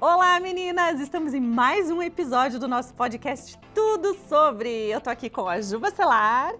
Olá, meninas! Estamos em mais um episódio do nosso podcast Tudo Sobre. Eu tô aqui com a Ju Bacelar,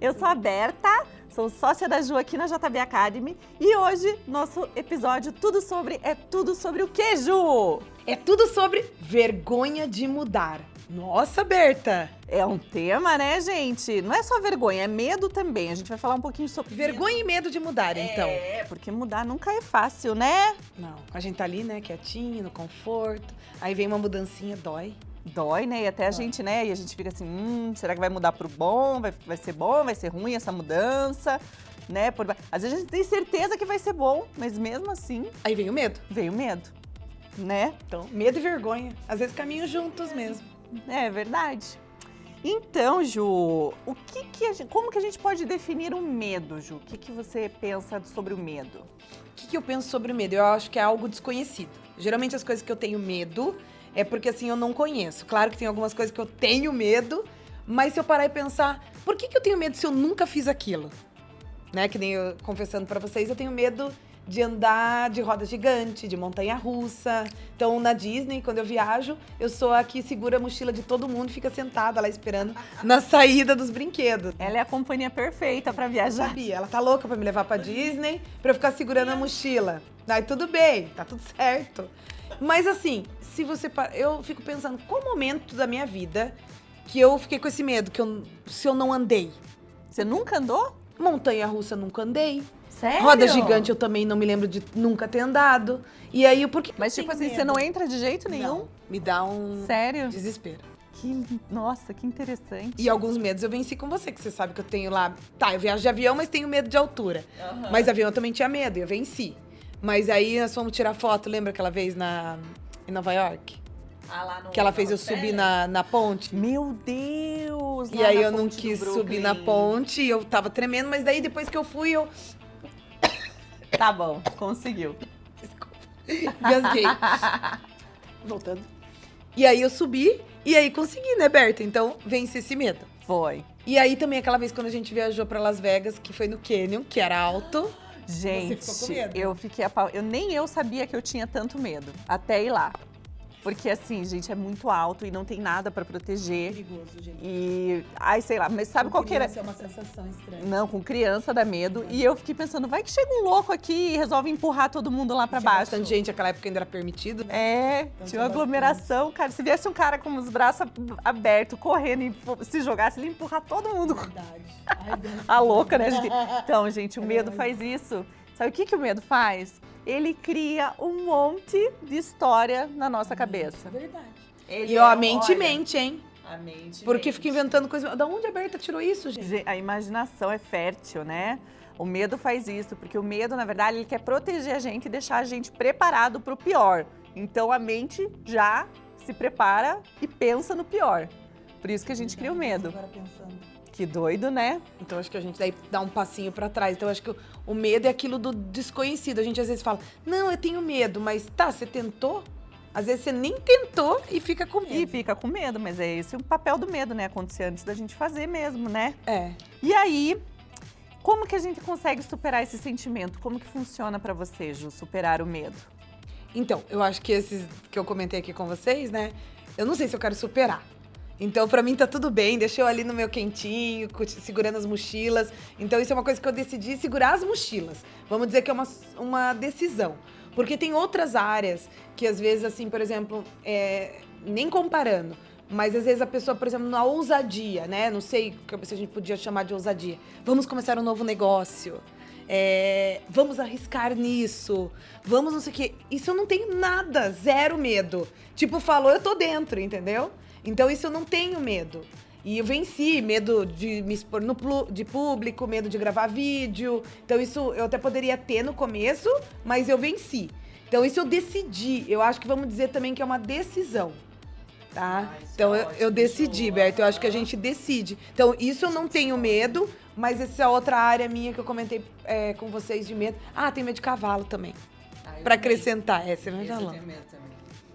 eu sou a Berta, sou sócia da Ju aqui na JB Academy e hoje nosso episódio Tudo Sobre é tudo sobre o que, Ju? É tudo sobre vergonha de mudar. Nossa, Berta! É um tema, né, gente? Não é só vergonha, é medo também. A gente vai falar um pouquinho sobre Vergonha e medo de mudar, então. É, porque mudar nunca é fácil, né? Não, a gente tá ali, né, quietinho, no conforto. Aí vem uma mudancinha, dói. Dói, né? E até a gente, né? E a gente fica assim, hum, será que vai mudar pro bom? Vai, vai ser bom? Vai ser ruim essa mudança? Né? Por... Às vezes a gente tem certeza que vai ser bom, mas mesmo assim Aí vem o medo. veio medo, né? Então, medo e vergonha. Às vezes caminham juntos mesmo. É verdade. Então, Ju, o que que a gente, como que a gente pode definir o medo, Ju? O que, que você pensa sobre o medo? O que, que eu penso sobre o medo? Eu acho que é algo desconhecido. Geralmente as coisas que eu tenho medo é porque assim eu não conheço. Claro que tem algumas coisas que eu tenho medo, mas se eu parar e pensar, por que, que eu tenho medo se eu nunca fiz aquilo? Né? Que nem eu confessando pra vocês, eu tenho medo de andar de roda gigante, de montanha russa. Então, na Disney, quando eu viajo, eu sou a que segura a mochila de todo mundo e fica sentada lá esperando na saída dos brinquedos. Ela é a companhia perfeita para Eu viajar. sabia, ela tá louca pra me levar pra Disney, pra eu ficar segurando a mochila. Aí tudo bem, tá tudo certo. Mas assim, se você. Eu fico pensando, qual momento da minha vida que eu fiquei com esse medo, que eu, se eu não andei? Você nunca andou? Montanha russa nunca andei. Sério? Roda gigante eu também não me lembro de nunca ter andado. E aí, por que. Mas tipo assim, você medo? não entra de jeito nenhum? Não, me dá um Sério? desespero. Que, nossa, que interessante. E alguns medos eu venci com você, que você sabe que eu tenho lá. Tá, eu viajo de avião, mas tenho medo de altura. Mas avião eu também tinha medo, e eu venci. Mas aí nós fomos tirar foto, lembra aquela vez na, em Nova York? Ah, lá no- Que ela fez eu subir na, na ponte. Meu Deus! E aí eu não quis subir na ponte, e eu tava tremendo, mas daí depois que eu fui, eu. Tá bom, conseguiu. Gasguei. Voltando. E aí eu subi, e aí consegui, né, Berta? Então venci esse medo. Foi. E aí também aquela vez quando a gente viajou pra Las Vegas, que foi no Canyon, que era alto. Gente, ficou com medo? eu fiquei eu nem eu sabia que eu tinha tanto medo até ir lá. Porque assim, gente, é muito alto e não tem nada pra proteger. Perigoso, gente. E ai, sei lá, mas sabe qual que era? é uma sensação estranha. Não, com criança dá medo. E eu fiquei pensando, vai que chega um louco aqui e resolve empurrar todo mundo lá pra Tinha baixo. bastante gente, naquela época ainda era permitido. né? É, Então tinha uma aglomeração, cara. Se viesse um cara com os braços ab- abertos, correndo e se jogasse, ele ia empurrar todo mundo. Verdade. Ai, Deus. A louca, né, gente? Então, gente, o medo faz isso. Sabe o que, que o medo faz? Ele cria um monte de história na nossa cabeça. Verdade. Ele E ó, é, a mente olha, mente, hein? A mente Porque mente. fica inventando coisa. Da onde a Berta tirou isso, gente? Ge- A imaginação é fértil, né? O medo faz isso, porque o medo, na verdade, ele quer proteger a gente e deixar a gente preparado para o pior. Então a mente já se prepara e pensa no pior. Por isso que a gente cria o medo. Agora pensando. Que doido, né? Então acho que a gente daí dá um passinho pra trás. Então acho que o, o medo é aquilo do desconhecido. A gente às vezes fala, não, eu tenho medo, mas tá, você tentou? Às vezes você nem tentou e fica com E medo. fica com medo, mas é esse o papel do medo, né? Acontecer antes da gente fazer mesmo, né? É. E aí, como que a gente consegue superar esse sentimento? Como que funciona para você, Ju, superar o medo? Então, eu acho que esses que eu comentei aqui com vocês, né? Eu não sei se eu quero superar. Então, pra mim tá tudo bem, deixa eu ali no meu quentinho, segurando as mochilas. Então, isso é uma coisa que eu decidi segurar as mochilas. Vamos dizer que é uma, uma decisão. Porque tem outras áreas que, às vezes, assim, por exemplo, é, nem comparando, mas às vezes a pessoa, por exemplo, na ousadia, né? Não sei se a gente podia chamar de ousadia. Vamos começar um novo negócio. É, vamos arriscar nisso, vamos não sei o quê. Isso eu não tenho nada, zero medo. Tipo, falou, eu tô dentro, entendeu? Então isso eu não tenho medo. E eu venci, medo de me expor no de público, medo de gravar vídeo. Então isso eu até poderia ter no começo, mas eu venci. Então isso eu decidi. Eu acho que vamos dizer também que é uma decisão. Tá? Ah, isso então é eu, eu decidi, Ju. Berto. Eu acho que a gente decide. Então isso eu não tenho medo, mas essa é outra área minha que eu comentei é, com vocês de medo. Ah, tem medo de cavalo também. Pra acrescentar. É, você vai falar.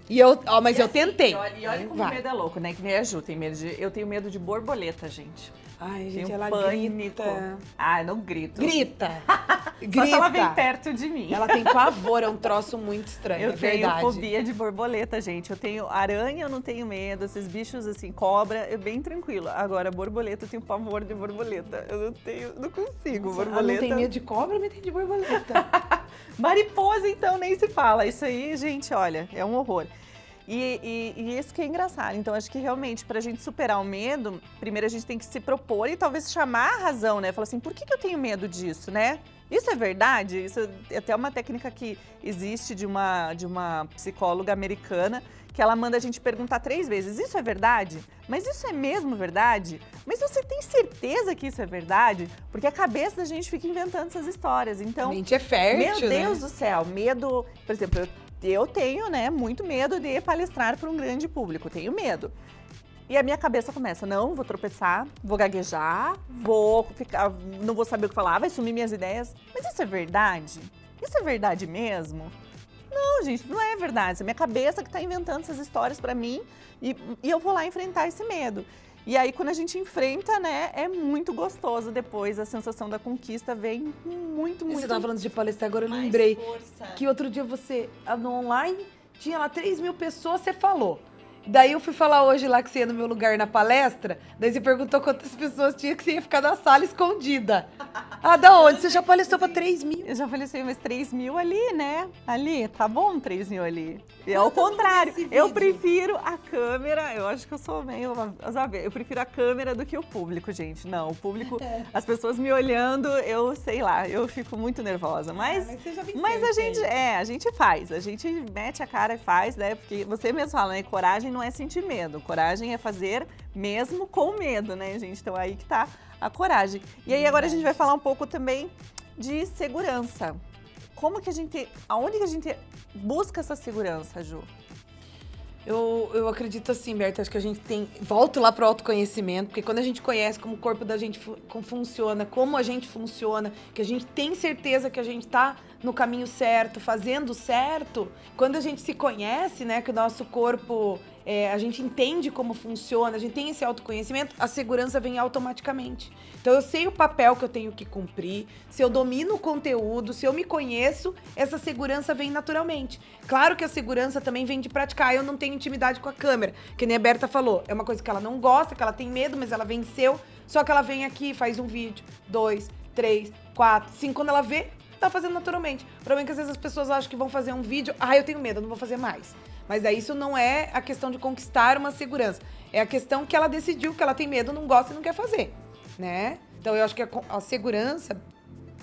E eu, ó, mas E eu assim, tentei. E olha, e olha como o medo é louco, né? Que nem a Ju tem medo de. Eu tenho medo de borboleta, gente. Ai, gente, Tenho ela pânico. grita. Ah, não grito. Grita! Só grita. se ela vem perto de mim. Ela tem pavor, é um troço muito estranho, Eu é tenho verdade. fobia de borboleta, gente. Eu tenho aranha, eu não tenho medo. Esses bichos assim, cobra, é bem tranquilo. Agora, borboleta, eu tenho pavor de borboleta. Eu não tenho, não consigo. Ela borboleta. não tem medo de cobra, mas tem de borboleta. Mariposa, então, nem se fala. Isso aí, gente, olha, é um horror. E, e, e isso que é engraçado. Então, acho que realmente, para a gente superar o medo, primeiro a gente tem que se propor e talvez chamar a razão, né? Falar assim, por que, que eu tenho medo disso, né? Isso é verdade? Isso é até uma técnica que existe de uma, de uma psicóloga americana, que ela manda a gente perguntar três vezes: Isso é verdade? Mas isso é mesmo verdade? Mas você tem certeza que isso é verdade? Porque a cabeça da gente fica inventando essas histórias. Então, a mente é fértil, meu Deus né? do céu, medo. Por exemplo, eu, eu tenho, né, muito medo de palestrar para um grande público. Tenho medo. E a minha cabeça começa, não, vou tropeçar, vou gaguejar, vou ficar, não vou saber o que falar, vai sumir minhas ideias. Mas isso é verdade? Isso é verdade mesmo? Não, gente, não é verdade. É minha cabeça que está inventando essas histórias para mim e, e eu vou lá enfrentar esse medo. E aí, quando a gente enfrenta, né, é muito gostoso depois. A sensação da conquista vem com muito, E muito Você tava falando de palestrar, agora eu lembrei força. que outro dia você, ah, no online, tinha lá 3 mil pessoas, você falou. Daí eu fui falar hoje lá que você ia no meu lugar na palestra, daí você perguntou quantas pessoas tinha que você ia ficar na sala escondida. Ah, da onde? Você já palestrou pra 3 mil? Eu já falei assim, mas 3 mil ali, né? Ali, tá bom 3 mil ali. E ao contrário, eu prefiro a câmera, eu acho que eu sou meio, sabe, eu prefiro a câmera do que o público, gente. Não, o público, as pessoas me olhando, eu sei lá, eu fico muito nervosa. Mas, Ah, você já venceu mas a gente, é, a gente faz, a gente mete a cara e faz, né? Porque você mesmo fala, né? Coragem não é sentir medo, coragem é fazer mesmo com medo, né, gente? Então aí que tá a coragem. E aí agora a gente vai falar um pouco também de segurança. Como que a gente, aonde que a gente busca essa segurança, Ju? Eu, eu acredito assim, Berta, acho que a gente tem. Volto lá pro autoconhecimento, porque quando a gente conhece como o corpo da gente como funciona, como a gente funciona, que a gente tem certeza que a gente tá no caminho certo, fazendo certo, quando a gente se conhece, né, que o nosso corpo. É, a gente entende como funciona, a gente tem esse autoconhecimento, a segurança vem automaticamente. Então eu sei o papel que eu tenho que cumprir, se eu domino o conteúdo, se eu me conheço, essa segurança vem naturalmente. Claro que a segurança também vem de praticar. Eu não tenho intimidade com a câmera, que nem a Berta falou. É uma coisa que ela não gosta, que ela tem medo, mas ela venceu. Só que ela vem aqui, faz um vídeo, dois, três, quatro, cinco. Quando ela vê, tá fazendo naturalmente. O problema é que às vezes as pessoas acham que vão fazer um vídeo, ah, eu tenho medo, eu não vou fazer mais. Mas aí isso não é a questão de conquistar uma segurança. É a questão que ela decidiu que ela tem medo, não gosta e não quer fazer, né? Então eu acho que a, a segurança,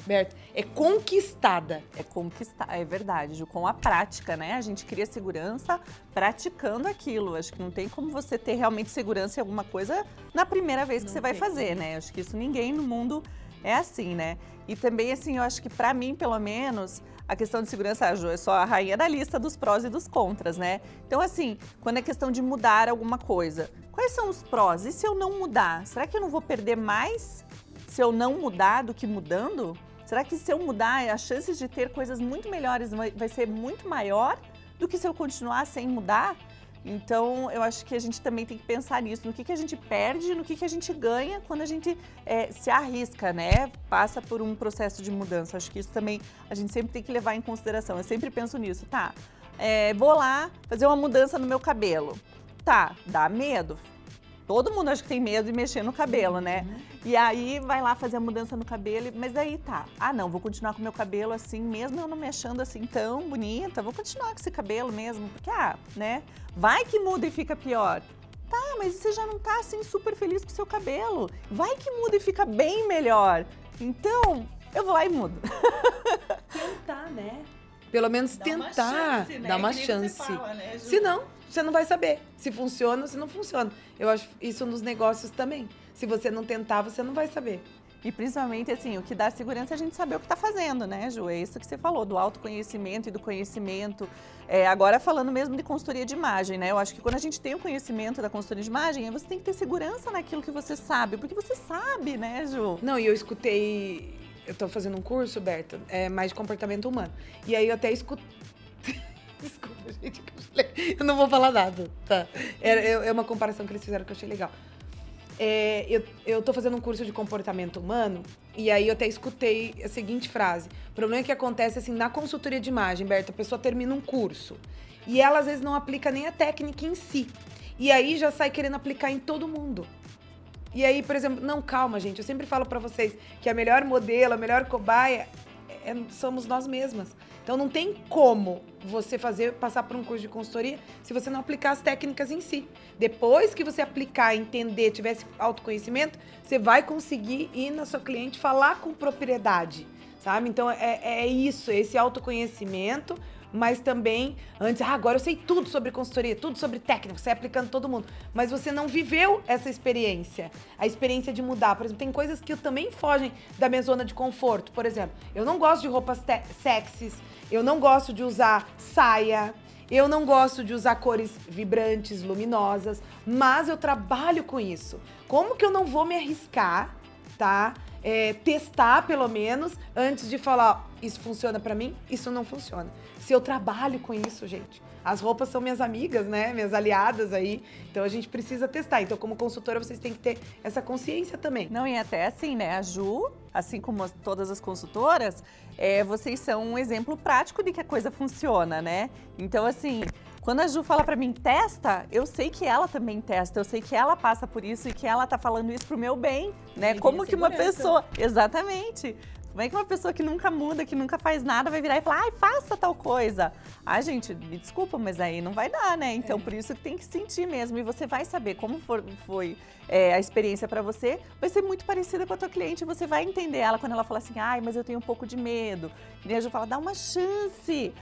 Berta, é conquistada. É conquistar, é verdade, Ju, com a prática, né? A gente cria segurança praticando aquilo. Acho que não tem como você ter realmente segurança em alguma coisa na primeira vez que Não você vai fazer, né? Acho que isso ninguém no mundo é assim, né? E também, assim, eu acho que pra mim, pelo menos, a questão de segurança, a é só a rainha da lista dos prós e dos contras, né? Então, assim, quando é questão de mudar alguma coisa, quais são os prós? E se eu não mudar? Será que eu não vou perder mais se eu não mudar do que mudando? Será que se eu mudar, as chances de ter coisas muito melhores vai ser muito maior do que se eu continuar sem mudar? Então, eu acho que a gente também tem que pensar nisso, no que, que a gente perde, no que, que a gente ganha quando a gente é, se arrisca, né? Passa por um processo de mudança. Acho que isso também a gente sempre tem que levar em consideração. Eu sempre penso nisso, tá? É, vou lá fazer uma mudança no meu cabelo. Tá, dá medo. Todo mundo acha que tem medo de mexer no cabelo, né? E aí vai lá fazer a mudança no cabelo, mas daí tá. Ah, não, vou continuar com o meu cabelo assim, mesmo eu não me achando assim tão bonita, vou continuar com esse cabelo mesmo, porque, ah, né? Vai que muda e fica pior. Tá, mas você já não tá assim super feliz com o seu cabelo. Vai que muda e fica bem melhor. Então, eu vou lá e mudo. Tentar, né? Pelo menos tentar, né? dar uma chance. Se não, você não vai saber se funciona ou se não funciona. Eu acho isso nos negócios também. Se você não tentar, você não vai saber. E principalmente, assim, o que dá segurança é a gente saber o que está fazendo, né, Ju? É isso que você falou, do autoconhecimento e do conhecimento. É, agora, falando mesmo de consultoria de imagem, né? Eu acho que quando a gente tem o conhecimento da consultoria de imagem, você tem que ter segurança naquilo que você sabe, porque você sabe, né, Ju? Não, e eu escutei. Eu tô fazendo um curso, Berta, é mais de comportamento humano. E aí eu até escutei. Gente, eu não vou falar nada, tá? É- é uma comparação que eles fizeram que eu achei legal. é, eu, eu tô fazendo um curso de comportamento humano e aí eu até escutei a seguinte frase. O problema é que acontece assim, na consultoria de imagem, Berta, a pessoa termina um curso e ela às vezes não aplica nem a técnica em si. E aí já sai querendo aplicar em todo mundo. E aí, por exemplo, não, calma, gente. Eu sempre falo para vocês que a melhor modelo, a melhor cobaia é, somos nós mesmas. Então não tem como você fazer passar por um curso de consultoria se você não aplicar as técnicas em si. Depois que você aplicar, entender, tiver esse autoconhecimento, você vai conseguir ir na sua cliente falar com propriedade, sabe? Então é, é isso, esse autoconhecimento mas também antes, ah, agora eu sei tudo sobre consultoria, tudo sobre técnica, você é aplicando todo mundo, mas você não viveu essa experiência, a experiência de mudar. Por exemplo, tem coisas que também fogem da minha zona de conforto. Por exemplo, eu não gosto de roupas sexys, eu não gosto de usar saia, eu não gosto de usar cores vibrantes, luminosas, mas eu trabalho com isso. Como que eu não vou me arriscar, tá? É, testar pelo menos antes de falar isso funciona para mim, isso não funciona se eu trabalho com isso, gente. As roupas são minhas amigas, né? Minhas aliadas aí. Então a gente precisa testar. Então, como consultora, vocês têm que ter essa consciência também. Não, e até assim, né? A Ju, assim como as, todas as consultoras, é, vocês são um exemplo prático de que a coisa funciona, né? Então, assim, quando a Ju fala para mim, testa, eu sei que ela também testa, eu sei que ela passa por isso e que ela tá falando isso pro meu bem, né? Como que uma pessoa. Exatamente. Como é que uma pessoa que nunca muda, que nunca faz nada, vai virar e falar, ai, faça tal coisa? Ai, gente, me desculpa, mas aí não vai dar, né? Então, é. por isso que tem que sentir mesmo. E você vai saber como for, foi é, a experiência para você. Vai ser muito parecida com a tua cliente. Você vai entender ela quando ela fala assim, ai, mas eu tenho um pouco de medo. E a Ju fala, dá uma chance.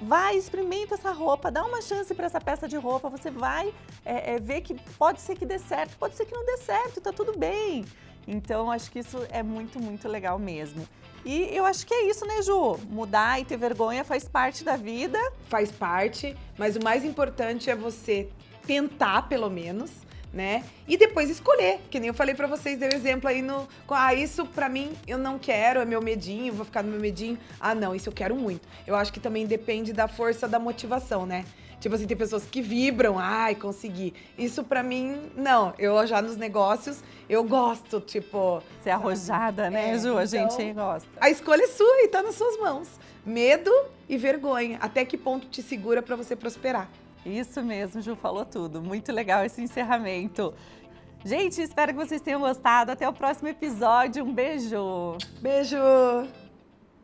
Vai, experimenta essa roupa, dá uma chance para essa peça de roupa. Você vai é, é, ver que pode ser que dê certo, pode ser que não dê certo, tá tudo bem. Então, acho que isso é muito, muito legal mesmo. E eu acho que é isso, né, Ju? Mudar e ter vergonha faz parte da vida. Faz parte, mas o mais importante é você tentar, pelo menos, né? E depois escolher, que nem eu falei para vocês, deu exemplo aí no, ah, isso para mim eu não quero, é meu medinho, vou ficar no meu medinho. Ah, não, isso eu quero muito. Eu acho que também depende da força da motivação, né? Tipo assim, tem pessoas que vibram, ai, consegui. Isso para mim, não. Eu já nos negócios, eu gosto, tipo. Ser arrojada, né, é, Ju? A então, gente gosta. A escolha é sua e tá nas suas mãos. Medo e vergonha. Até que ponto te segura para você prosperar? Isso mesmo, Ju falou tudo. Muito legal esse encerramento. Gente, espero que vocês tenham gostado. Até o próximo episódio. Um beijo. Beijo.